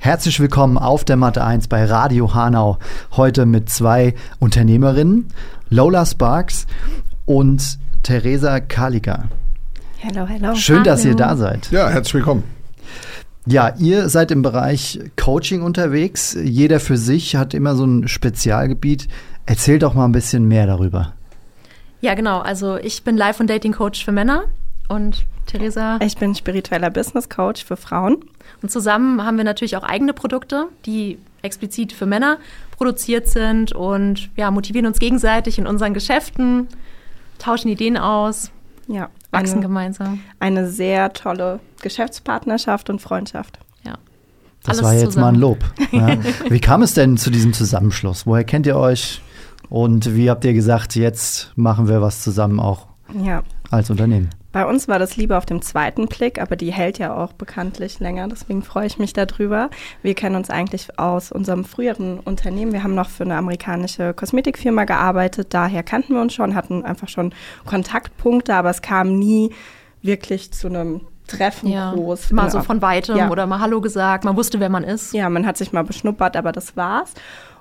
Herzlich willkommen auf der Matte 1 bei Radio Hanau. Heute mit zwei Unternehmerinnen, Lola Sparks und Theresa Kaliga. Hello, hello. Schön, Hallo. dass ihr da seid. Ja, herzlich willkommen. Ja, ihr seid im Bereich Coaching unterwegs. Jeder für sich hat immer so ein Spezialgebiet. Erzählt doch mal ein bisschen mehr darüber. Ja, genau. Also ich bin Life- und Dating-Coach für Männer und Theresa. Ich bin spiritueller Business Coach für Frauen. Und zusammen haben wir natürlich auch eigene Produkte, die explizit für Männer produziert sind und ja, motivieren uns gegenseitig in unseren Geschäften, tauschen Ideen aus, Ja, wachsen eine, gemeinsam. eine sehr tolle Geschäftspartnerschaft und Freundschaft. Ja. Das Alles war jetzt mal ein zusammen. Lob. Ja. Wie kam es denn zu diesem Zusammenschluss? Woher kennt ihr euch? Und wie habt ihr gesagt, jetzt machen wir was zusammen auch Ja, als Unternehmen? Bei uns war das Liebe auf dem zweiten Blick, aber die hält ja auch bekanntlich länger, deswegen freue ich mich darüber. Wir kennen uns eigentlich aus unserem früheren Unternehmen. Wir haben noch für eine amerikanische Kosmetikfirma gearbeitet, daher kannten wir uns schon, hatten einfach schon Kontaktpunkte, aber es kam nie wirklich zu einem Treffen Ja, groß. mal Ja. so von weitem Ja. oder mal Hallo gesagt, man wusste, wer man ist. Ja, man hat sich mal beschnuppert, aber das war's.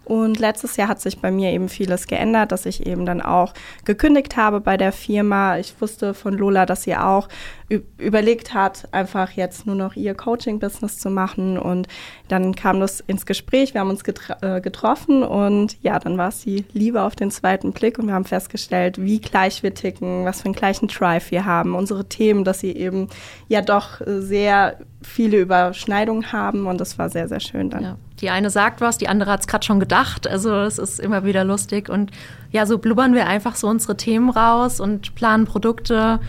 Und letztes Jahr hat sich bei mir eben vieles geändert, dass ich eben dann auch gekündigt habe bei der Firma. Ich wusste von Lola, dass sie auch überlegt hat, einfach jetzt nur noch ihr Coaching-Business zu machen. Und dann kam das ins Gespräch, wir haben uns äh, getroffen und ja, dann war es die Liebe auf den zweiten Blick und wir haben festgestellt, wie gleich wir ticken, was für einen gleichen Drive wir haben, unsere Themen, dass sie eben ja doch sehr viele Überschneidungen haben und das war sehr, sehr schön dann. Ja. Die eine sagt was, die andere hat es gerade schon gedacht. Also es ist immer wieder lustig. Und ja, so blubbern wir einfach so unsere Themen raus und planen Produkte,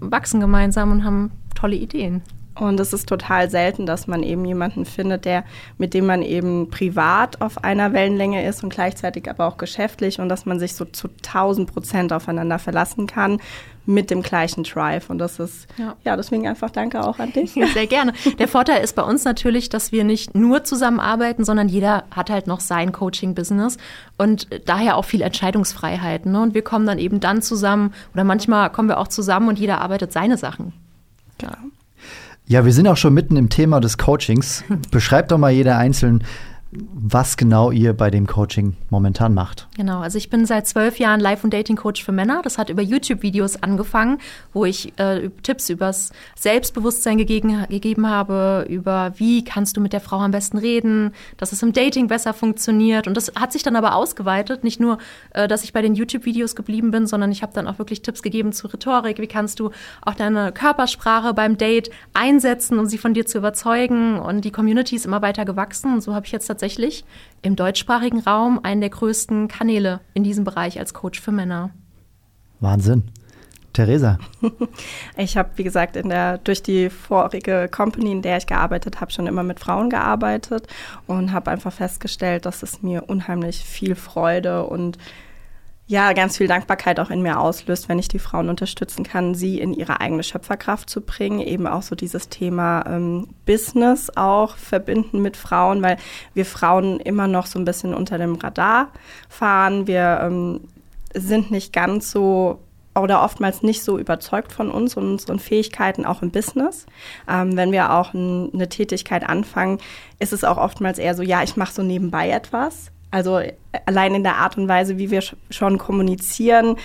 wachsen gemeinsam und haben tolle Ideen. Und es ist total selten, dass man eben jemanden findet, der, mit dem man eben privat auf einer Wellenlänge ist und gleichzeitig aber auch geschäftlich und dass man sich so zu 1000 Prozent aufeinander verlassen kann mit dem gleichen Drive. Und das ist, Ja. ja, deswegen einfach danke auch an dich. Ja, sehr gerne. Der Vorteil ist bei uns natürlich, dass wir nicht nur zusammenarbeiten, sondern jeder hat halt noch sein Coaching-Business und daher auch viel Entscheidungsfreiheit. Ne? Und wir kommen dann eben dann zusammen oder manchmal kommen wir auch zusammen und jeder arbeitet seine Sachen. Genau. Ja, wir sind auch schon mitten im Thema des Coachings. Beschreibt doch mal jeder einzeln, was genau ihr bei dem Coaching momentan macht. Genau, also ich bin seit zwölf Jahren Live- und Dating-Coach für Männer. Das hat über YouTube-Videos angefangen, wo ich äh, Tipps übers Selbstbewusstsein gegeben, gegeben habe, über wie kannst du mit der Frau am besten reden, dass es im Dating besser funktioniert. Und das hat sich dann aber ausgeweitet. Nicht nur, äh, dass ich bei den YouTube-Videos geblieben bin, sondern ich habe dann auch wirklich Tipps gegeben zu Rhetorik. Wie kannst du auch deine Körpersprache beim Date einsetzen, um sie von dir zu überzeugen? Und die Community ist immer weiter gewachsen. Und so habe ich jetzt tatsächlich im deutschsprachigen Raum einen der größten Kanäle in diesem Bereich als Coach für Männer. Wahnsinn. Theresa, Ich habe, wie gesagt, in der, durch die vorige Company, in der ich gearbeitet habe, schon immer mit Frauen gearbeitet und habe einfach festgestellt, dass es mir unheimlich viel Freude und ja, ganz viel Dankbarkeit auch in mir auslöst, wenn ich die Frauen unterstützen kann, sie in ihre eigene Schöpferkraft zu bringen. Eben auch so dieses Thema ähm, Business auch verbinden mit Frauen, weil wir Frauen immer noch so ein bisschen unter dem Radar fahren. Wir ähm, sind nicht ganz so oder oftmals nicht so überzeugt von uns und unseren Fähigkeiten auch im Business. Ähm, wenn wir auch eine Tätigkeit anfangen, ist es auch oftmals eher so, ja, ich mache so nebenbei etwas. Also äh, allein in der Art und Weise, wie wir sch schon kommunizieren,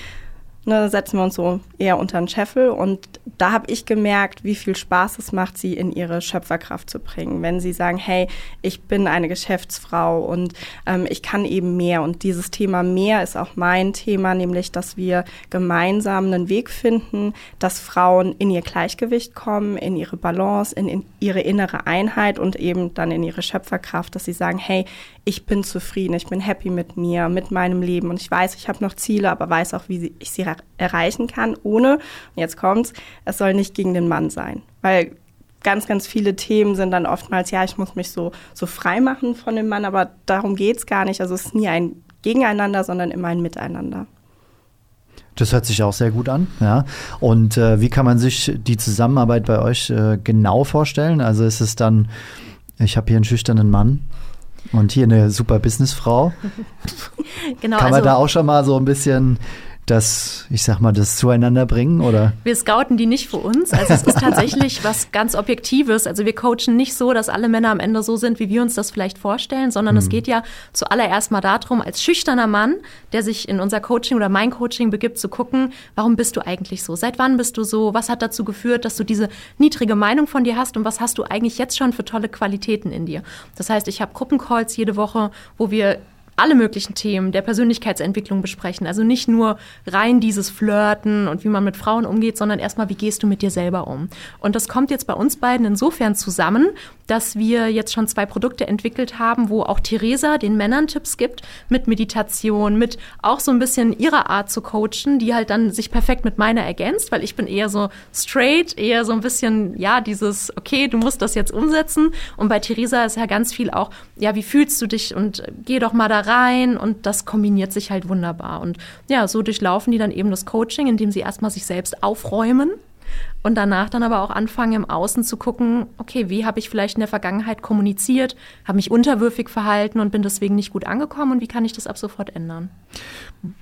ne, setzen wir uns so eher unter den Scheffel. Und da habe ich gemerkt, wie viel Spaß es macht, sie in ihre Schöpferkraft zu bringen. Wenn sie sagen, hey, ich bin eine Geschäftsfrau und ähm, ich kann eben mehr. Und dieses Thema mehr ist auch mein Thema, nämlich, dass wir gemeinsam einen Weg finden, dass Frauen in ihr Gleichgewicht kommen, in ihre Balance, in, in ihre innere Einheit und eben dann in ihre Schöpferkraft, dass sie sagen, hey, ich bin zufrieden, ich bin happy mit mir, mit meinem Leben und ich weiß, ich habe noch Ziele, aber weiß auch, wie ich sie erreichen kann, ohne, jetzt kommt's, es soll nicht gegen den Mann sein. Weil ganz, ganz viele Themen sind dann oftmals, ja, ich muss mich so, so frei machen von dem Mann, aber darum geht's gar nicht. Also es ist nie ein gegeneinander, sondern immer ein Miteinander. Das hört sich auch sehr gut an, ja. Und äh, wie kann man sich die Zusammenarbeit bei euch äh, genau vorstellen? Also ist es dann, ich habe hier einen schüchternen Mann und hier eine super Businessfrau. Genau, kann man also- da auch schon mal so ein bisschen das, ich sag mal, das zueinander bringen, oder? Wir scouten die nicht für uns. Also es ist tatsächlich was ganz Objektives. Also wir coachen nicht so, dass alle Männer am Ende so sind, wie wir uns das vielleicht vorstellen, sondern es geht ja zuallererst mal darum, als schüchterner Mann, der sich in unser Coaching oder mein Coaching begibt, zu gucken, warum bist du eigentlich so? Seit wann bist du so? Was hat dazu geführt, dass du diese niedrige Meinung von dir hast und was hast du eigentlich jetzt schon für tolle Qualitäten in dir? Das heißt, ich habe Gruppencalls jede Woche, wo wir alle möglichen Themen der Persönlichkeitsentwicklung besprechen. Also nicht nur rein dieses Flirten und wie man mit Frauen umgeht, sondern erstmal, wie gehst du mit dir selber um? Und das kommt jetzt bei uns beiden insofern zusammen, dass wir jetzt schon zwei Produkte entwickelt haben, wo auch Theresa den Männern Tipps gibt mit Meditation, mit auch so ein bisschen ihrer Art zu coachen, die halt dann sich perfekt mit meiner ergänzt, weil ich bin eher so straight, eher so ein bisschen, ja, dieses, okay, du musst das jetzt umsetzen. Und bei Theresa ist ja ganz viel auch, ja, wie fühlst du dich und geh doch mal da rein und das kombiniert sich halt wunderbar. Und ja, so durchlaufen die dann eben das Coaching, indem sie erstmal sich selbst aufräumen und danach dann aber auch anfangen, im Außen zu gucken, okay, wie habe ich vielleicht in der Vergangenheit kommuniziert, habe mich unterwürfig verhalten und bin deswegen nicht gut angekommen und wie kann ich das ab sofort ändern?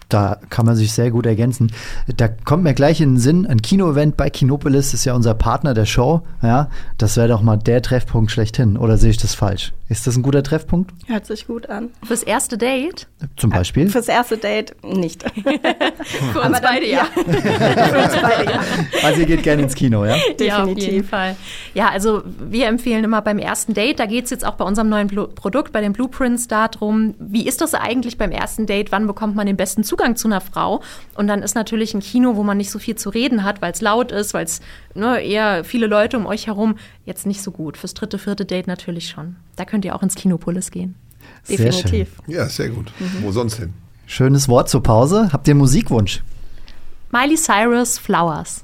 Da kann man sich sehr gut ergänzen. Da kommt mir gleich in den Sinn, ein Kinoevent bei Kinopolis ist ja unser Partner der Show. Ja, das wäre doch mal der Treffpunkt schlechthin. Oder sehe ich das falsch? Ist das ein guter Treffpunkt? Hört sich gut an. Fürs erste Date? Zum Beispiel? Fürs erste Date nicht. Für uns beide, ja. Für uns beide, ja. Also ihr geht gerne ins Kino, ja? Ja, auf jeden Definitiv. Fall. Ja, also wir empfehlen immer beim ersten Date, da geht es jetzt auch bei unserem neuen Blu Produkt, bei den Blueprints, darum, wie ist das eigentlich beim ersten Date, wann bekommt man den besten Zugang zu einer Frau? Und dann ist natürlich ein Kino, wo man nicht so viel zu reden hat, weil es laut ist, weil es ne, eher viele Leute um euch herum, jetzt nicht so gut. Fürs dritte, vierte Date natürlich schon. Da könnt ihr auch ins Kinopolis gehen. Sehr schön. Definitiv. Ja, sehr gut. Mhm. Wo sonst hin? Schönes Wort zur Pause. Habt ihr einen Musikwunsch? Miley Cyrus, Flowers.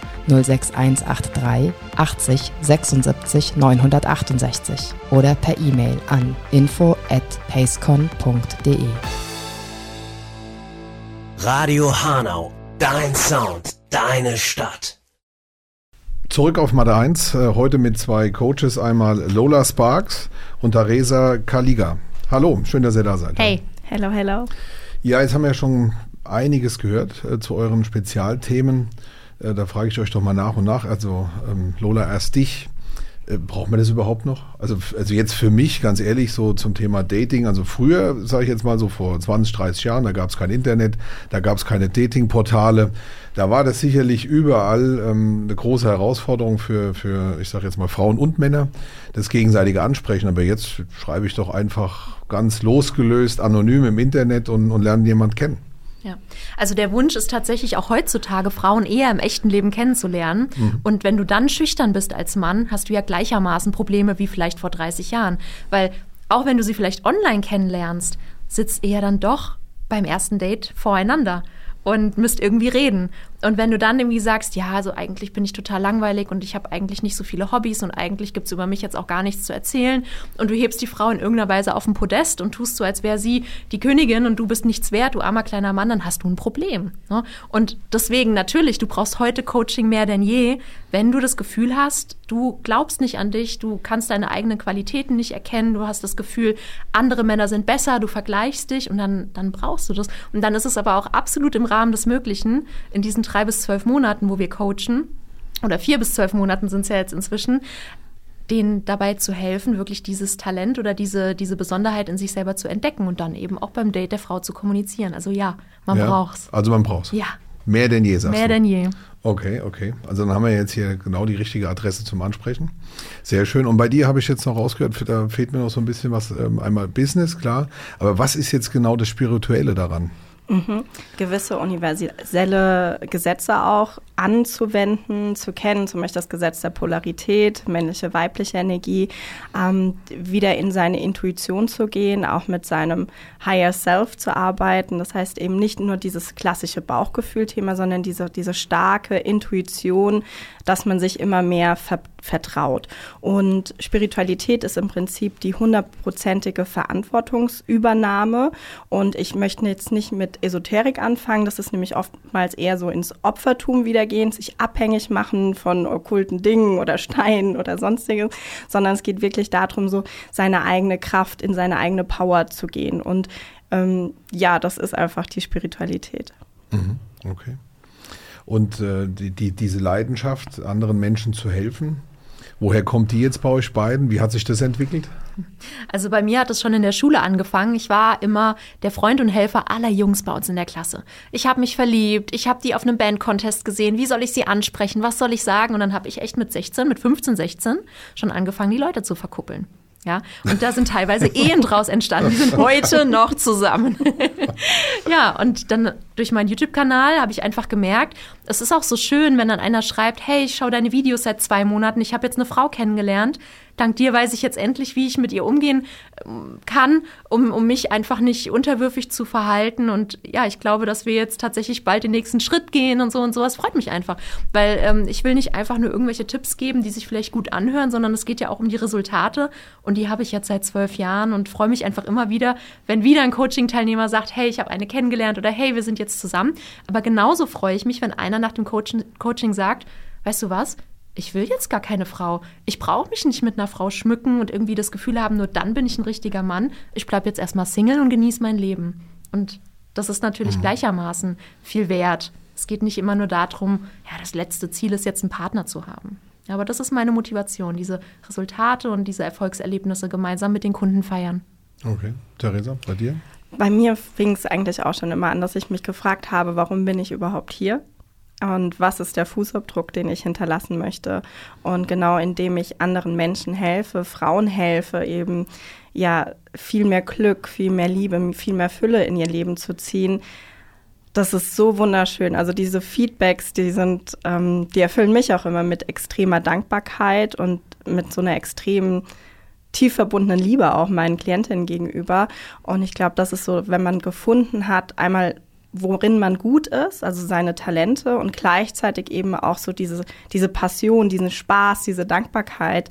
06183 80 76 968 oder per E-Mail an info at pacecon.de. Radio Hanau, dein Sound, deine Stadt. Zurück auf Mathe 1, äh, heute mit zwei Coaches, einmal Lola Sparks und Theresa Kaliga. Hallo, schön, dass ihr da seid. Hey, Hello, hello. Ja, jetzt haben wir schon einiges gehört äh, zu euren Spezialthemen. Äh, da frage ich euch doch mal nach und nach. Also ähm, Lola, erst dich. Äh, braucht man das überhaupt noch? Also, also jetzt für mich, ganz ehrlich, so zum Thema Dating. Also früher, sage ich jetzt mal so vor 20, 30 Jahren, da gab es kein Internet, da gab es keine Datingportale. Da war das sicherlich überall ähm, eine große Herausforderung für, für ich sage jetzt mal Frauen und Männer, das gegenseitige Ansprechen. Aber jetzt schreibe ich doch einfach ganz losgelöst, anonym im Internet und, und lerne jemand kennen. Ja, also der Wunsch ist tatsächlich auch heutzutage, Frauen eher im echten Leben kennenzulernen. Und wenn du dann schüchtern bist als Mann, hast du ja gleichermaßen Probleme wie vielleicht vor 30 Jahren. Weil auch wenn du sie vielleicht online kennenlernst, sitzt ihr dann doch beim ersten Date voreinander und müsst irgendwie reden. Und wenn du dann irgendwie sagst, ja, also eigentlich bin ich total langweilig und ich habe eigentlich nicht so viele Hobbys und eigentlich gibt's über mich jetzt auch gar nichts zu erzählen und du hebst die Frau in irgendeiner Weise auf den Podest und tust so, als wäre sie die Königin und du bist nichts wert, du armer kleiner Mann, dann hast du ein Problem. Ne? Und deswegen natürlich, du brauchst heute Coaching mehr denn je, wenn du das Gefühl hast, du glaubst nicht an dich, du kannst deine eigenen Qualitäten nicht erkennen, du hast das Gefühl, andere Männer sind besser, du vergleichst dich und dann, dann brauchst du das. Und dann ist es aber auch absolut im Rahmen des Möglichen, in diesen drei bis zwölf Monaten, wo wir coachen, oder vier bis zwölf Monaten sind es ja jetzt inzwischen, denen dabei zu helfen, wirklich dieses Talent oder diese, diese Besonderheit in sich selber zu entdecken und dann eben auch beim Date der Frau zu kommunizieren. Also ja, man ja? braucht's. Also man braucht's. Ja, Mehr denn je, sagst mehr du. denn je. Okay, okay. Also dann haben wir jetzt hier genau die richtige Adresse zum Ansprechen. Sehr schön. Und bei dir habe ich jetzt noch rausgehört, da fehlt mir noch so ein bisschen was. Ähm, einmal Business, klar. Aber was ist jetzt genau das Spirituelle daran? Mhm. Gewisse universelle Gesetze auch anzuwenden, zu kennen, zum Beispiel das Gesetz der Polarität, männliche, weibliche Energie, ähm, wieder in seine Intuition zu gehen, auch mit seinem Higher Self zu arbeiten. Das heißt eben nicht nur dieses klassische Bauchgefühl-Thema, sondern diese, diese starke Intuition, dass man sich immer mehr ver vertraut. Und Spiritualität ist im Prinzip die hundertprozentige Verantwortungsübernahme. Und ich möchte jetzt nicht mit Esoterik anfangen, das ist nämlich oftmals eher so ins Opfertum wiedergehen, sich abhängig machen von okkulten Dingen oder Steinen oder sonstiges, sondern es geht wirklich darum, so seine eigene Kraft in seine eigene Power zu gehen. Und ähm, ja, das ist einfach die Spiritualität. Mhm. Okay. Und äh, die, die, diese Leidenschaft, anderen Menschen zu helfen, woher kommt die jetzt bei euch beiden? Wie hat sich das entwickelt? Also bei mir hat es schon in der Schule angefangen. Ich war immer der Freund und Helfer aller Jungs bei uns in der Klasse. Ich habe mich verliebt, ich habe die auf einem Bandcontest gesehen. Wie soll ich sie ansprechen? Was soll ich sagen? Und dann habe ich echt mit 16, mit 15, 16 schon angefangen, die Leute zu verkuppeln. Ja, und da sind teilweise Ehen draus entstanden. Die sind heute noch zusammen. ja, und dann durch meinen YouTube-Kanal habe ich einfach gemerkt, es ist auch so schön, wenn dann einer schreibt, hey, ich schaue deine Videos seit zwei Monaten, ich habe jetzt eine Frau kennengelernt, dank dir weiß ich jetzt endlich, wie ich mit ihr umgehen ähm, kann, um, um mich einfach nicht unterwürfig zu verhalten. Und ja, ich glaube, dass wir jetzt tatsächlich bald den nächsten Schritt gehen und so und sowas freut mich einfach. Weil ähm, ich will nicht einfach nur irgendwelche Tipps geben, die sich vielleicht gut anhören, sondern es geht ja auch um die Resultate. Und die habe ich jetzt seit zwölf Jahren und freue mich einfach immer wieder, wenn wieder ein Coaching-Teilnehmer sagt, hey, ich habe eine kennengelernt oder hey, wir sind jetzt zusammen. Aber genauso freue ich mich, wenn einer nach dem Coaching, Coaching sagt, weißt du was? ich will jetzt gar keine Frau. Ich brauche mich nicht mit einer Frau schmücken und irgendwie das Gefühl haben, nur dann bin ich ein richtiger Mann. Ich bleibe jetzt erstmal Single und genieße mein Leben. Und das ist natürlich mhm. gleichermaßen viel wert. Es geht nicht immer nur darum, ja, das letzte Ziel ist jetzt einen Partner zu haben. Aber das ist meine Motivation, diese Resultate und diese Erfolgserlebnisse gemeinsam mit den Kunden feiern. Okay. Theresa, bei dir? Bei mir fing es eigentlich auch schon immer an, dass ich mich gefragt habe, warum bin ich überhaupt hier? und was ist der Fußabdruck, den ich hinterlassen möchte. Und genau indem ich anderen Menschen helfe, Frauen helfe, eben ja viel mehr Glück, viel mehr Liebe, viel mehr Fülle in ihr Leben zu ziehen. Das ist so wunderschön. Also diese Feedbacks, die sind, ähm, die erfüllen mich auch immer mit extremer Dankbarkeit und mit so einer extremen tief verbundenen Liebe auch meinen Klientinnen gegenüber. Und ich glaube, das ist so, wenn man gefunden hat, einmal worin man gut ist, also seine Talente und gleichzeitig eben auch so diese, diese Passion, diesen Spaß, diese Dankbarkeit,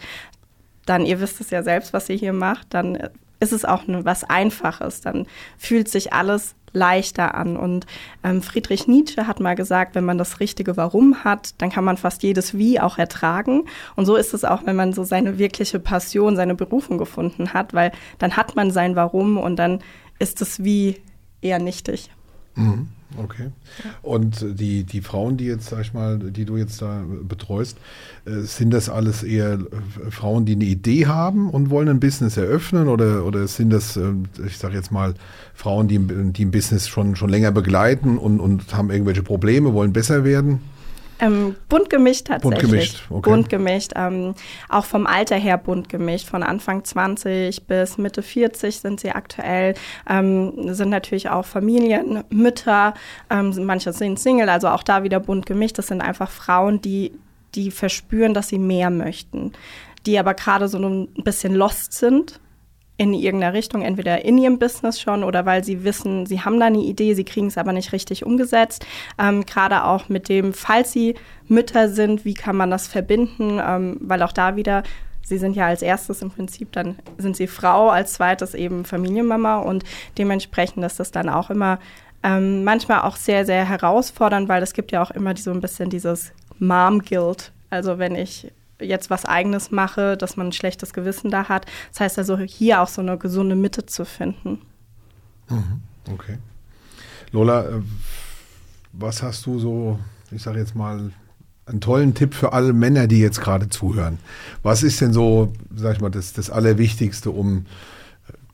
dann, ihr wisst es ja selbst, was ihr hier macht, dann ist es auch was Einfaches, dann fühlt sich alles leichter an. Und ähm, Friedrich Nietzsche hat mal gesagt, wenn man das richtige Warum hat, dann kann man fast jedes Wie auch ertragen. Und so ist es auch, wenn man so seine wirkliche Passion, seine Berufung gefunden hat, weil dann hat man sein Warum und dann ist das Wie eher nichtig. Mhm. Okay. Und die, die Frauen, die jetzt, sag ich mal, die du jetzt da betreust, äh, sind das alles eher äh, Frauen, die eine Idee haben und wollen ein Business eröffnen oder, oder sind das, äh, ich sage jetzt mal, Frauen, die, die ein Business schon, schon länger begleiten und, und haben irgendwelche Probleme, wollen besser werden? Ähm, bunt gemischt tatsächlich. Bunt gemischt, okay. Bunt gemischt, ähm, auch vom Alter her bunt gemischt. Von Anfang 20 bis Mitte 40 sind sie aktuell. Ähm, sind natürlich auch Familien, Mütter, ähm, manche sind Single, also auch da wieder bunt gemischt. Das sind einfach Frauen, die, die verspüren, dass sie mehr möchten. Die aber gerade so ein bisschen lost sind in irgendeiner Richtung, entweder in ihrem Business schon oder weil sie wissen, sie haben da eine Idee, sie kriegen es aber nicht richtig umgesetzt. Ähm, Gerade auch mit dem, falls sie Mütter sind, wie kann man das verbinden, ähm, weil auch da wieder Sie sind ja als erstes im Prinzip, dann sind sie Frau, als zweites eben Familienmama und dementsprechend ist das dann auch immer ähm, manchmal auch sehr, sehr herausfordernd, weil es gibt ja auch immer so ein bisschen dieses Mom-Guilt. Also wenn ich jetzt was Eigenes mache, dass man ein schlechtes Gewissen da hat. Das heißt also, hier auch so eine gesunde Mitte zu finden. Mhm. Okay. Lola, äh, was hast du so, ich sage jetzt mal, einen tollen Tipp für alle Männer, die jetzt gerade zuhören? Was ist denn so, sag ich mal, das, das Allerwichtigste, um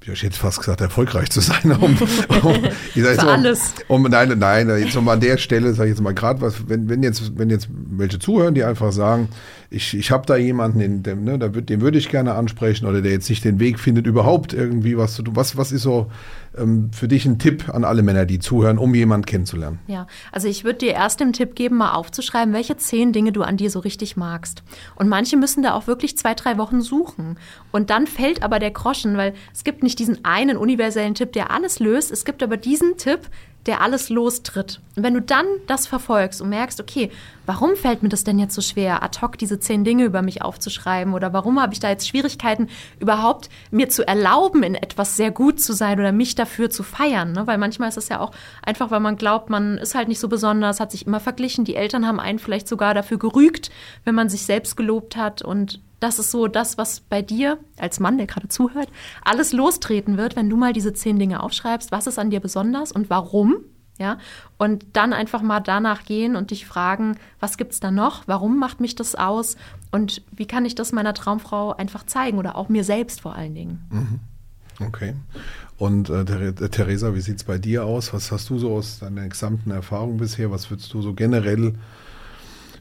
ja, ich hätte fast gesagt, erfolgreich zu sein. Um, um, ich sag jetzt Für mal, alles. Um, nein, nein, jetzt nochmal an der Stelle, sage ich jetzt mal gerade was, wenn, wenn, jetzt, wenn jetzt welche zuhören, die einfach sagen, ich, ich habe da jemanden, den, dem, ne, den würde ich gerne ansprechen oder der jetzt nicht den Weg findet, überhaupt irgendwie was zu tun. Was, was ist so ähm, für dich ein Tipp an alle Männer, die zuhören, um jemanden kennenzulernen? Ja, also ich würde dir erst den Tipp geben, mal aufzuschreiben, welche zehn Dinge du an dir so richtig magst. Und manche müssen da auch wirklich zwei, drei Wochen suchen. Und dann fällt aber der Groschen, weil es gibt nicht diesen einen universellen Tipp, der alles löst. Es gibt aber diesen Tipp, der alles lostritt. Und wenn du dann das verfolgst und merkst, okay, warum fällt mir das denn jetzt so schwer, ad hoc diese zehn Dinge über mich aufzuschreiben oder warum habe ich da jetzt Schwierigkeiten, überhaupt mir zu erlauben, in etwas sehr gut zu sein oder mich dafür zu feiern. Ne? Weil manchmal ist es ja auch einfach, weil man glaubt, man ist halt nicht so besonders, hat sich immer verglichen, die Eltern haben einen vielleicht sogar dafür gerügt, wenn man sich selbst gelobt hat und das ist so das, was bei dir als Mann, der gerade zuhört, alles lostreten wird, wenn du mal diese zehn Dinge aufschreibst. Was ist an dir besonders und warum? Ja, und dann einfach mal danach gehen und dich fragen, was gibt's da noch? Warum macht mich das aus? Und wie kann ich das meiner Traumfrau einfach zeigen oder auch mir selbst vor allen Dingen? Okay. Und äh, Ther- Theresa, wie sieht's bei dir aus? Was hast du so aus deiner gesamten Erfahrung bisher? Was würdest du so generell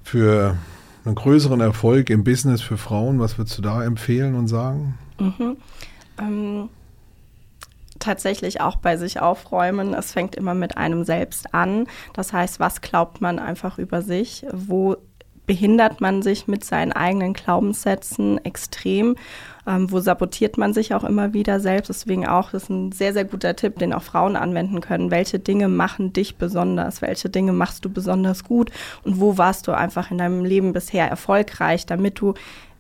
für einen größeren Erfolg im Business für Frauen, was würdest du da empfehlen und sagen? Ähm, tatsächlich auch bei sich aufräumen. Es fängt immer mit einem selbst an. Das heißt, was glaubt man einfach über sich? Wo behindert man sich mit seinen eigenen Glaubenssätzen extrem? Ähm, wo sabotiert man sich auch immer wieder selbst? Deswegen auch, das ist ein sehr, sehr guter Tipp, den auch Frauen anwenden können. Welche Dinge machen dich besonders? Welche Dinge machst du besonders gut? Und wo warst du einfach in deinem Leben bisher erfolgreich, damit du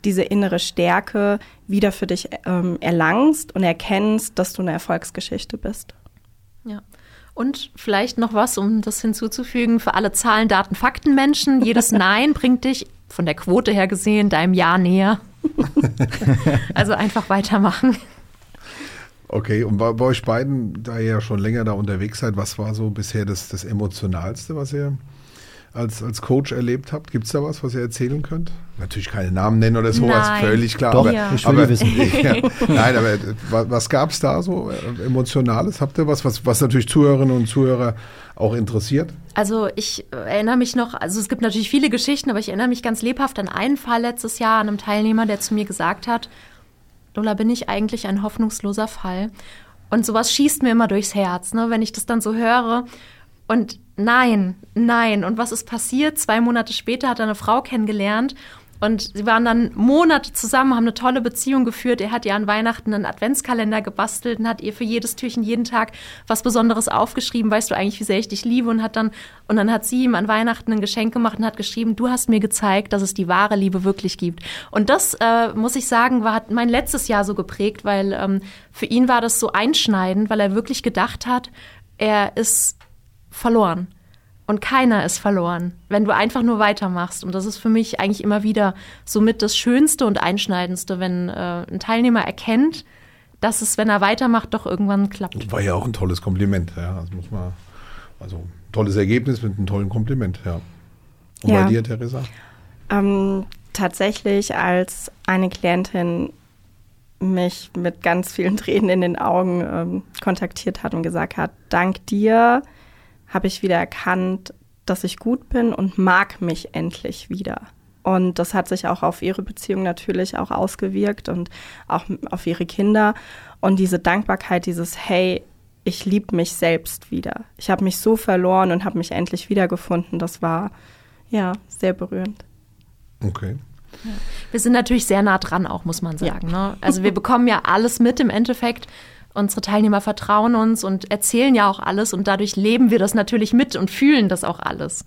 diese innere Stärke wieder für dich ähm, erlangst und erkennst, dass du eine Erfolgsgeschichte bist. Ja. Und vielleicht noch was, um das hinzuzufügen, für alle Zahlen, Daten, Fakten Menschen. Jedes Nein bringt dich von der Quote her gesehen deinem Ja näher. also einfach weitermachen. Okay, und bei, bei euch beiden, da ihr ja schon länger da unterwegs seid, was war so bisher das, das Emotionalste, was ihr als, als Coach erlebt habt? Gibt es da was, was ihr erzählen könnt? Natürlich keine Namen nennen oder sowas, Nein. völlig klar. Doch, aber, Ja. ich will aber, wissen. Ja, nein, aber äh, wa- was gab es da so äh, Emotionales? Habt ihr was, was, was natürlich Zuhörerinnen und Zuhörer auch interessiert? Also ich äh, erinnere mich noch, also es gibt natürlich viele Geschichten, aber ich erinnere mich ganz lebhaft an einen Fall letztes Jahr an einem Teilnehmer, der zu mir gesagt hat, Lola, bin ich eigentlich ein hoffnungsloser Fall? Und sowas schießt mir immer durchs Herz, ne, wenn ich das dann so höre. Und nein, nein. Und was ist passiert? Zwei Monate später hat er eine Frau kennengelernt und sie waren dann Monate zusammen, haben eine tolle Beziehung geführt. Er hat ihr an Weihnachten einen Adventskalender gebastelt und hat ihr für jedes Türchen jeden Tag was Besonderes aufgeschrieben. Weißt du eigentlich, wie sehr ich dich liebe? Und hat dann, und dann hat sie ihm an Weihnachten ein Geschenk gemacht und hat geschrieben, du hast mir gezeigt, dass es die wahre Liebe wirklich gibt. Und das, äh, muss ich sagen, war, hat mein letztes Jahr so geprägt, weil ähm, für ihn war das so einschneidend, weil er wirklich gedacht hat, er ist verloren. Und keiner ist verloren, wenn du einfach nur weitermachst. Und das ist für mich eigentlich immer wieder somit das Schönste und Einschneidendste, wenn äh, ein Teilnehmer erkennt, dass es, wenn er weitermacht, doch irgendwann klappt. War ja auch ein tolles Kompliment, ja. Das muss man, also ein tolles Ergebnis mit einem tollen Kompliment, ja. Und Ja. bei dir, Theresa? Ähm, tatsächlich, als eine Klientin mich mit ganz vielen Tränen in den Augen ähm, kontaktiert hat und gesagt hat, dank dir habe ich wieder erkannt, dass ich gut bin und mag mich endlich wieder. Und das hat sich auch auf ihre Beziehung natürlich auch ausgewirkt und auch auf ihre Kinder. Und diese Dankbarkeit, dieses Hey, ich liebe mich selbst wieder. Ich habe mich so verloren und habe mich endlich wiedergefunden. Das war ja sehr berührend. Okay. Wir sind natürlich sehr nah dran auch, muss man sagen. Ne? Also wir bekommen ja alles mit im Endeffekt. Unsere Teilnehmer vertrauen uns und erzählen ja auch alles und dadurch leben wir das natürlich mit und fühlen das auch alles.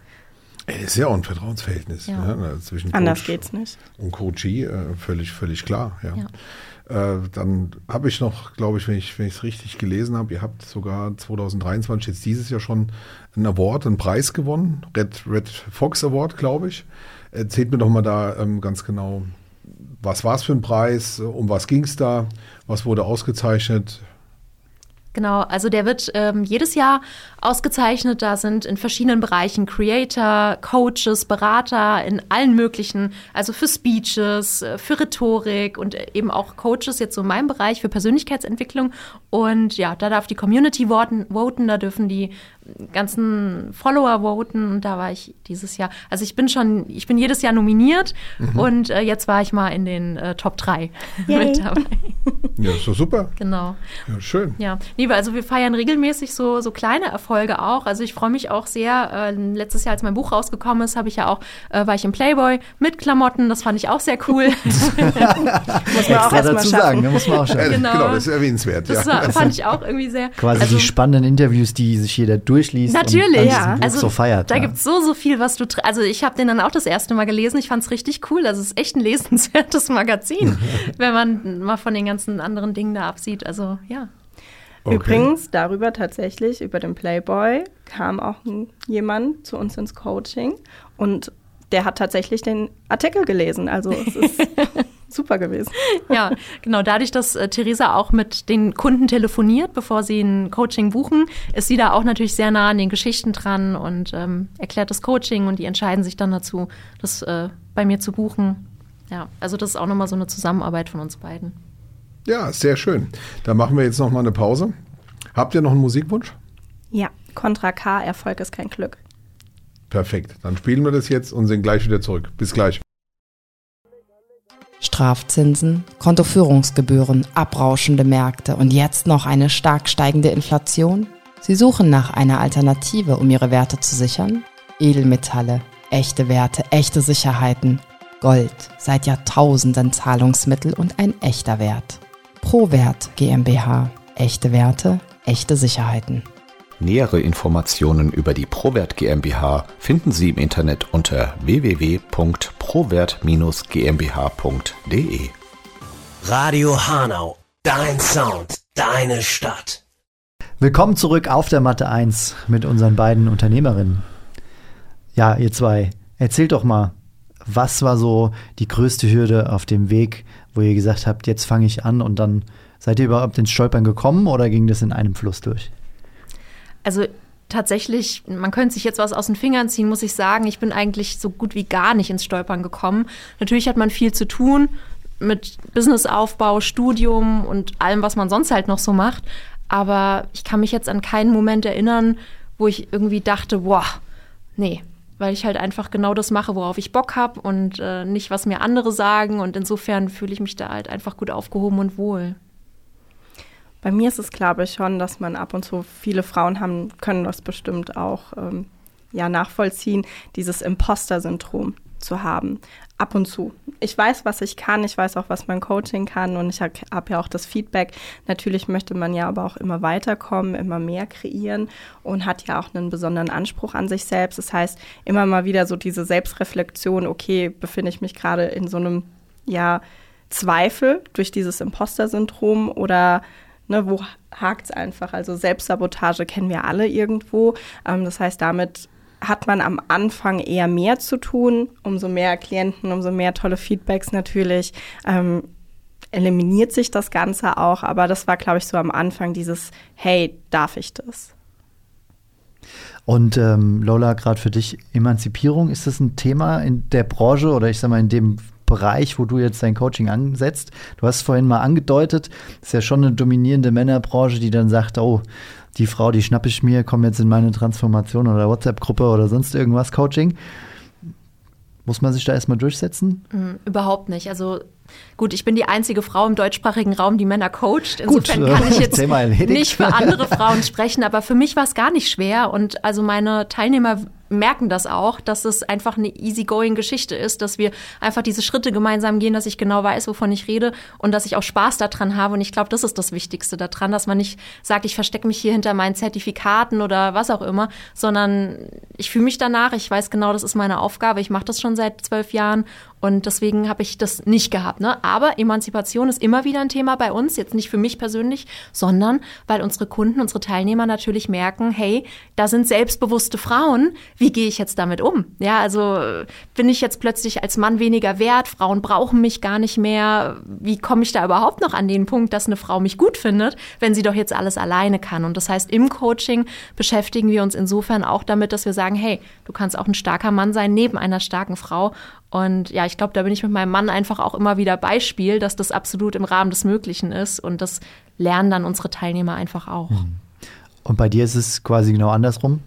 Das ist ja auch ein Vertrauensverhältnis Ja. ne, zwischen Anders Coach geht's nicht. und Coachie, äh, völlig, völlig klar. Ja. Ja. Äh, dann habe ich noch, glaube ich, wenn ich es richtig gelesen habe, ihr habt sogar 2023, jetzt dieses Jahr schon einen Award, einen Preis gewonnen, Red, Red Fox Award, glaube ich. Erzählt mir doch mal da ähm, ganz genau, was war es für ein Preis, um was ging es da, was wurde ausgezeichnet? Genau, also der wird ähm, jedes Jahr ausgezeichnet. Da sind in verschiedenen Bereichen Creator, Coaches, Berater in allen möglichen, also für Speeches, äh, für Rhetorik und eben auch Coaches jetzt so in meinem Bereich für Persönlichkeitsentwicklung. Und ja, da darf die Community voten, voten da dürfen die ganzen Follower voten und da war ich dieses Jahr. Also ich bin schon, ich bin jedes Jahr nominiert mhm. und äh, jetzt war ich mal in den äh, Top 3 mit dabei. Ja, ist doch super. Genau. Ja, schön. Ja, liebe, also wir feiern regelmäßig so, so kleine Erfolge auch. Also ich freue mich auch sehr. Äh, letztes Jahr, als mein Buch rausgekommen ist, habe ich ja auch, äh, war ich im Playboy mit Klamotten. Das fand ich auch sehr cool. muss man auch dazu sagen, da muss man auch schaffen. Genau. genau, das ist erwähnenswert. Das ja. war, fand ich auch irgendwie sehr. Quasi also, die spannenden Interviews, die sich jeder durchliest. Natürlich, ja. Also so feiert. Da ja. gibt es so, so viel, was du. Also ich habe den dann auch das erste Mal gelesen. Ich fand es richtig cool. Also es ist echt ein lesenswertes Magazin, wenn man mal von den ganzen anderen Dingen da absieht. Also ja. Okay. Übrigens, darüber tatsächlich, über den Playboy, kam auch jemand zu uns ins Coaching und der hat tatsächlich den Artikel gelesen. Also es ist super gewesen. Ja, genau. Dadurch, dass äh, Theresa auch mit den Kunden telefoniert, bevor sie ein Coaching buchen, ist sie da auch natürlich sehr nah an den Geschichten dran und ähm, erklärt das Coaching und die entscheiden sich dann dazu, das äh, bei mir zu buchen. Ja, also das ist auch nochmal so eine Zusammenarbeit von uns beiden. Ja, sehr schön. Da machen wir jetzt nochmal eine Pause. Habt ihr noch einen Musikwunsch? Ja, Contra K, Erfolg ist kein Glück. Perfekt. Dann spielen wir das jetzt und sind gleich wieder zurück. Bis gleich. Strafzinsen, Kontoführungsgebühren, abrauschende Märkte und jetzt noch eine stark steigende Inflation? Sie suchen nach einer Alternative, um ihre Werte zu sichern? Edelmetalle, echte Werte, echte Sicherheiten. Gold, seit Jahrtausenden Zahlungsmittel und ein echter Wert. ProWert GmbH. Echte Werte, echte Sicherheiten. Nähere Informationen über die Prowert GmbH finden Sie im Internet unter www.prowert-gmbh.de. Radio Hanau, dein Sound, deine Stadt. Willkommen zurück auf der Matte 1 mit unseren beiden Unternehmerinnen. Ja, ihr zwei, erzählt doch mal, was war so die größte Hürde auf dem Weg, wo ihr gesagt habt, jetzt fange ich an und dann seid ihr überhaupt ins Stolpern gekommen oder ging das in einem Fluss durch? Also tatsächlich, man könnte sich jetzt was aus den Fingern ziehen, muss ich sagen. Ich bin eigentlich so gut wie gar nicht ins Stolpern gekommen. Natürlich hat man viel zu tun mit Businessaufbau, Studium und allem, was man sonst halt noch so macht. Aber ich kann mich jetzt an keinen Moment erinnern, wo ich irgendwie dachte, boah, nee, weil ich halt einfach genau das mache, worauf ich Bock habe und äh, nicht, was mir andere sagen. Und insofern fühle ich mich da halt einfach gut aufgehoben und wohl. Bei mir ist es, glaube ich, schon, dass man ab und zu viele Frauen haben, können das bestimmt auch ähm, ja, nachvollziehen, dieses Imposter-Syndrom zu haben. Ab und zu. Ich weiß, was ich kann, ich weiß auch, was mein Coaching kann und ich habe hab ja auch das Feedback. Natürlich möchte man ja aber auch immer weiterkommen, immer mehr kreieren und hat ja auch einen besonderen Anspruch an sich selbst. Das heißt, immer mal wieder so diese Selbstreflexion, okay, befinde ich mich gerade in so einem, ja, Zweifel durch dieses Imposter-Syndrom oder Ne, wo hakt es einfach? Also Selbstsabotage kennen wir alle irgendwo. Ähm, das heißt, damit hat man am Anfang eher mehr zu tun. Umso mehr Klienten, umso mehr tolle Feedbacks natürlich. Ähm, eliminiert sich das Ganze auch. Aber das war, glaube ich, so am Anfang dieses, hey, darf ich das? Und ähm, Lola, gerade für dich, Emanzipierung, ist das ein Thema in der Branche oder ich sag mal in dem Bereich, wo du jetzt dein Coaching ansetzt. Du hast es vorhin mal angedeutet, ist ja schon eine dominierende Männerbranche, die dann sagt, oh, die Frau, die schnappe ich mir, komm jetzt in meine Transformation oder WhatsApp-Gruppe oder sonst irgendwas Coaching. Muss man sich da erstmal durchsetzen? Mhm, überhaupt nicht. Also gut, ich bin die einzige Frau im deutschsprachigen Raum, die Männer coacht. Insofern Gut, kann ich jetzt nicht für andere Frauen sprechen, aber für mich war es gar nicht schwer. Und also meine Teilnehmer merken das auch, dass es einfach eine easygoing Geschichte ist, dass wir einfach diese Schritte gemeinsam gehen, dass ich genau weiß, wovon ich rede und dass ich auch Spaß daran habe. Und ich glaube, das ist das Wichtigste daran, dass man nicht sagt, ich verstecke mich hier hinter meinen Zertifikaten oder was auch immer, sondern ich fühle mich danach, ich weiß genau, das ist meine Aufgabe, ich mache das schon seit zwölf Jahren und deswegen habe ich das nicht gehabt gehabt. Ne? Aber Emanzipation ist immer wieder ein Thema bei uns, jetzt nicht für mich persönlich, sondern weil unsere Kunden, unsere Teilnehmer natürlich merken, hey, da sind selbstbewusste Frauen, wie gehe ich jetzt damit um? Ja, also bin ich jetzt plötzlich als Mann weniger wert, Frauen brauchen mich gar nicht mehr, wie komme ich da überhaupt noch an den Punkt, dass eine Frau mich gut findet, wenn sie doch jetzt alles alleine kann? Und das heißt, im Coaching beschäftigen wir uns insofern auch damit, dass wir sagen, hey, du kannst auch ein starker Mann sein neben einer starken Frau. Und ja, ich glaube, da bin ich mit meinem Mann einfach auch immer wieder Beispiel, dass das absolut im Rahmen des Möglichen ist. Und das lernen dann unsere Teilnehmer einfach auch. Mhm. Und bei dir ist es quasi genau andersrum?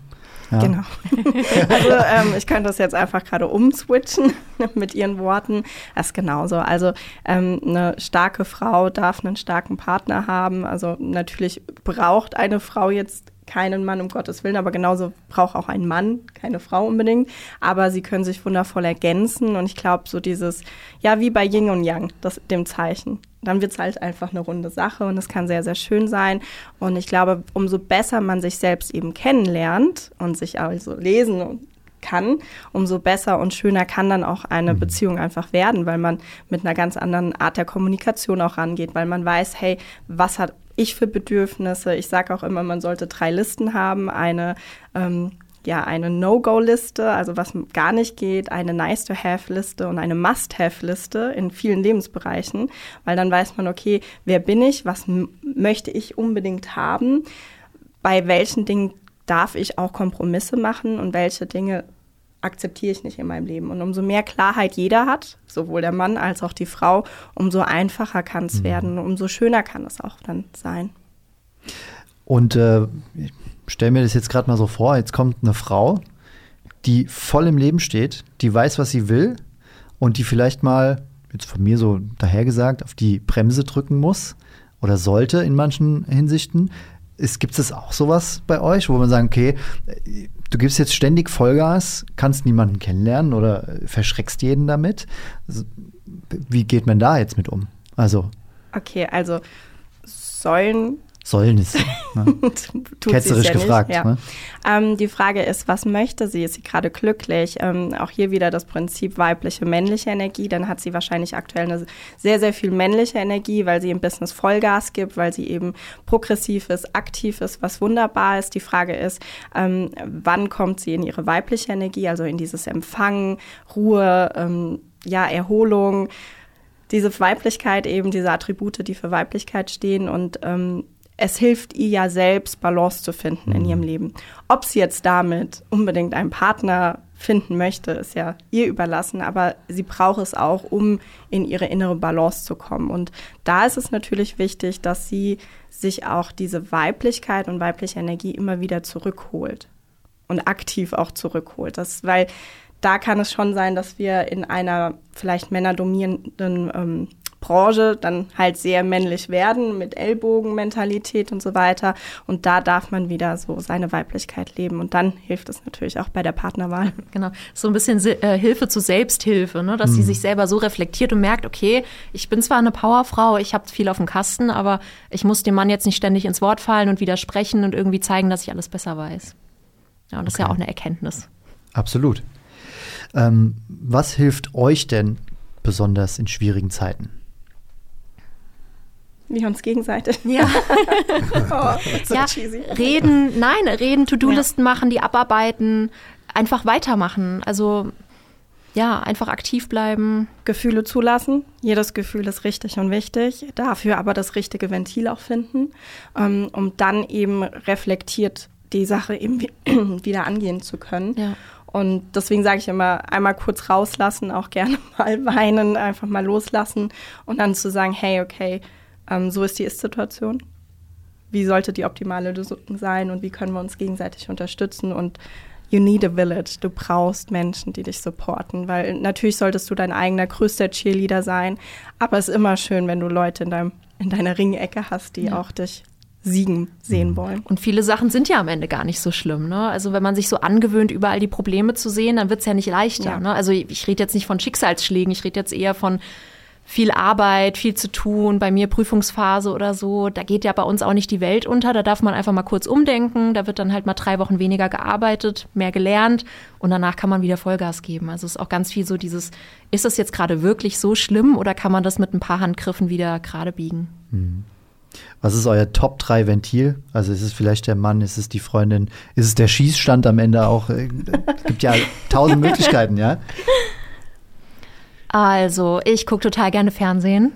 Ja. Genau. also ähm, ich könnte das jetzt einfach gerade umswitchen mit ihren Worten. Das ist genauso. Also ähm, eine starke Frau darf einen starken Partner haben. Also natürlich braucht eine Frau jetzt keinen Mann, um Gottes Willen, aber genauso braucht auch ein Mann keine Frau unbedingt. Aber sie können sich wundervoll ergänzen und ich glaube, so dieses, ja, wie bei Yin und Yang, das, dem Zeichen. Dann wird es halt einfach eine runde Sache und es kann sehr, sehr schön sein. Und ich glaube, umso besser man sich selbst eben kennenlernt und sich also lesen kann, umso besser und schöner kann dann auch eine mhm. Beziehung einfach werden, weil man mit einer ganz anderen Art der Kommunikation auch rangeht, weil man weiß, hey, was hat ich für Bedürfnisse? Ich sage auch immer, man sollte drei Listen haben. Eine ähm, ja, eine No-Go-Liste, also was gar nicht geht, eine Nice-to-Have-Liste und eine Must-Have-Liste in vielen Lebensbereichen, weil dann weiß man, okay, wer bin ich, was möchte ich unbedingt haben, bei welchen Dingen darf ich auch Kompromisse machen und welche Dinge akzeptiere ich nicht in meinem Leben. Und umso mehr Klarheit jeder hat, sowohl der Mann als auch die Frau, umso einfacher kann es mhm. werden, umso schöner kann es auch dann sein. Und äh, ich stelle mir das jetzt gerade mal so vor, jetzt kommt eine Frau, die voll im Leben steht, die weiß, was sie will und die vielleicht mal, jetzt von mir so dahergesagt, auf die Bremse drücken muss oder sollte in manchen Hinsichten. Gibt es auch sowas bei euch, wo man sagt, okay, du gibst jetzt ständig Vollgas, kannst niemanden kennenlernen oder verschreckst jeden damit. Also, wie geht man da jetzt mit um? Also. Okay, also sollen Sollen es. Ne? Ketzerisch ja gefragt. Ja. Ne? Ähm, die Frage ist, was möchte sie? Ist sie gerade glücklich? Ähm, auch hier wieder das Prinzip weibliche, männliche Energie. Dann hat sie wahrscheinlich aktuell eine sehr, sehr viel männliche Energie, weil sie im Business Vollgas gibt, weil sie eben progressiv ist, aktiv ist, was wunderbar ist. Die Frage ist, ähm, wann kommt sie in ihre weibliche Energie, also in dieses Empfangen, Ruhe, ähm, ja, Erholung diese Weiblichkeit eben, diese Attribute, die für Weiblichkeit stehen und ähm, es hilft ihr ja selbst, Balance zu finden in ihrem mhm. Leben. Ob sie jetzt damit unbedingt einen Partner finden möchte, ist ja ihr überlassen, aber sie braucht es auch, um in ihre innere Balance zu kommen. Und da ist es natürlich wichtig, dass sie sich auch diese Weiblichkeit und weibliche Energie immer wieder zurückholt und aktiv auch zurückholt. Das, weil da kann es schon sein, dass wir in einer vielleicht männerdomierenden ähm, Branche dann halt sehr männlich werden mit Ellbogenmentalität und so weiter. Und da darf man wieder so seine Weiblichkeit leben. Und dann hilft es natürlich auch bei der Partnerwahl. Genau, so ein bisschen äh, Hilfe zur Selbsthilfe, ne? dass mhm. sie sich selber so reflektiert und merkt, okay, ich bin zwar eine Powerfrau, ich habe viel auf dem Kasten, aber ich muss dem Mann jetzt nicht ständig ins Wort fallen und widersprechen und irgendwie zeigen, dass ich alles besser weiß. Ja, und das okay. ist ja auch eine Erkenntnis. Absolut. Ähm, was hilft euch denn besonders in schwierigen Zeiten? Wir uns gegenseitig. Ja. oh, so ja reden, nein, reden, To-Do-Listen ja. machen, die abarbeiten, einfach weitermachen. Also ja, einfach aktiv bleiben. Gefühle zulassen. Jedes Gefühl ist richtig und wichtig. Dafür aber das richtige Ventil auch finden, ähm, um dann eben reflektiert die Sache eben wieder angehen zu können. Ja. Und deswegen sage ich immer, einmal kurz rauslassen, auch gerne mal weinen, einfach mal loslassen und dann zu sagen, hey, okay, ähm, so ist die Ist-Situation. Wie sollte die optimale Lösung sein und wie können wir uns gegenseitig unterstützen und you need a village. Du brauchst Menschen, die dich supporten, weil natürlich solltest du dein eigener größter Cheerleader sein, aber es ist immer schön, wenn du Leute in, deinem, in deiner Ringecke hast, die ja. auch dich siegen sehen mhm. wollen. Und viele Sachen sind ja am Ende gar nicht so schlimm. Ne? Also wenn man sich so angewöhnt, überall die Probleme zu sehen, dann wird es ja nicht leichter. Ja. Ne? Also ich rede jetzt nicht von Schicksalsschlägen, ich rede jetzt eher von viel Arbeit, viel zu tun, bei mir Prüfungsphase oder so. Da geht ja bei uns auch nicht die Welt unter. Da darf man einfach mal kurz umdenken. Da wird dann halt mal drei Wochen weniger gearbeitet, mehr gelernt und danach kann man wieder Vollgas geben. Also es ist auch ganz viel so dieses, ist das jetzt gerade wirklich so schlimm oder kann man das mit ein paar Handgriffen wieder gerade biegen? Was ist euer Top 3 Ventil? Also ist es vielleicht der Mann, ist es die Freundin, ist es der Schießstand am Ende auch? Äh, Es gibt ja tausend Möglichkeiten, ja? Also, ich gucke total gerne Fernsehen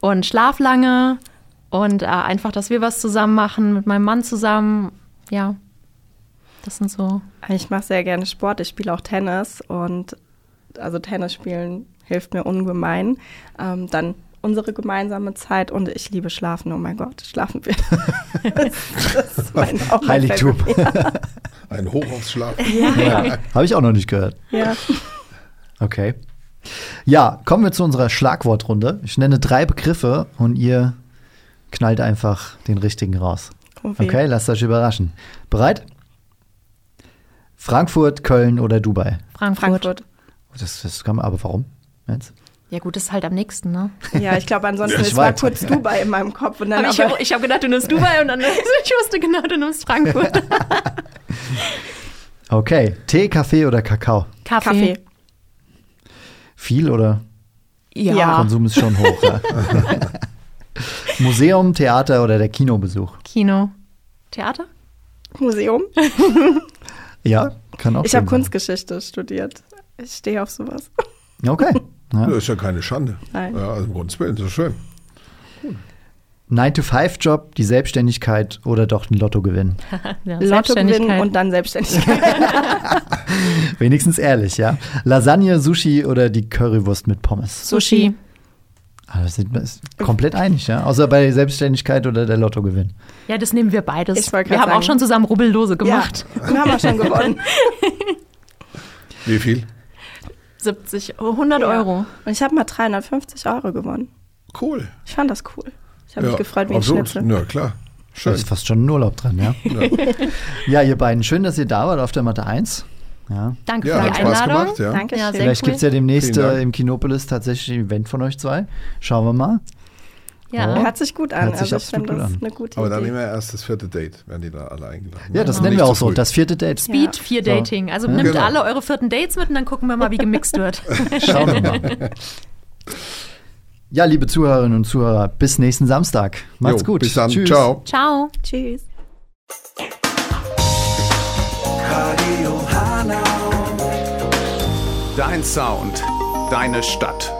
und schlaf lange und äh, einfach, dass wir was zusammen machen mit meinem Mann zusammen. Ja, das sind so. Ich mache sehr gerne Sport. Ich spiele auch Tennis und also Tennis spielen hilft mir ungemein. Ähm, dann unsere gemeinsame Zeit und ich liebe Schlafen. Oh mein Gott, schlafen wir. das ist mein, Heiligtum. Favorite. Ein Hoch aufs Schlaf. ja. Habe ich auch noch nicht gehört. Ja. Okay. Ja, kommen wir zu unserer Schlagwortrunde. Ich nenne drei Begriffe und ihr knallt einfach den richtigen raus. Oh weh. Okay, lasst euch überraschen. Bereit? Frankfurt, Köln oder Dubai? Frankfurt. Frankfurt. Das, das kann man, aber warum? Jetzt? Ja, gut, das ist halt am nächsten, ne? Ja, ich glaube, ansonsten ist mal kurz Dubai in meinem Kopf. Und dann Aber ich habe hab gedacht, du nimmst Dubai und dann ich wusste genau, du nimmst Frankfurt. Okay, Tee, Kaffee oder Kakao? Kaffee. Kaffee. Viel oder Ja. Ja. Konsum ist schon hoch? Ja. Museum, Theater oder der Kinobesuch? Kino. Theater? Museum. Ja, kann auch Ich habe. Kunstgeschichte studiert. Ich stehe auf sowas. Okay. Ja. Das ist ja keine Schande. Nein. Ja, also um Gottes Willen, das ist schön. 9-to-5-Job, die Selbstständigkeit oder doch ein Lottogewinn? Ja, Lotto gewinnen und dann Selbstständigkeit. Wenigstens ehrlich, ja. Lasagne, Sushi oder die Currywurst mit Pommes? Sushi. Das sind wir komplett einig, ja. Außer bei Selbstständigkeit oder der Lottogewinn. Ja, das nehmen wir beides. Wir haben auch sagen- schon zusammen Rubbellose gemacht. Ja, dann haben wir schon gewonnen. Wie viel? 70, oh, 100 Ja. Euro. Und ich habe mal 350 Euro gewonnen. Cool. Ich fand das cool. Ich habe mich gefreut wie absolut. Schnitzel. Ja, klar. Da Schön. ist fast schon ein Urlaub dran, ja. ja, ihr beiden, schön, dass ihr da wart auf der Matte 1. Ja. Danke Ja, für hat die Spaß Einladung. gemacht, ja. Danke Ja, Vielleicht cool. gibt es ja demnächst äh, im Kinopolis tatsächlich ein Event von euch zwei. Schauen wir mal. Ja. Hört sich gut an. Hört sich also ich finde das an. eine gute Aber dann nehmen wir erst das vierte Date, werden die da alle eingeladen. Ja, das Nicht nennen wir auch so. früh. Das vierte Date. Speed 4 So. Dating. Also Ja. nimmt Genau. alle eure vierten Dates mit und dann gucken wir mal, wie gemixt wird. Schauen wir mal. Ja, liebe Zuhörerinnen und Zuhörer, bis nächsten Samstag. Macht's Jo, gut. Bis dann. Tschüss. Ciao. Ciao. Tschüss. Dein Sound, deine Stadt.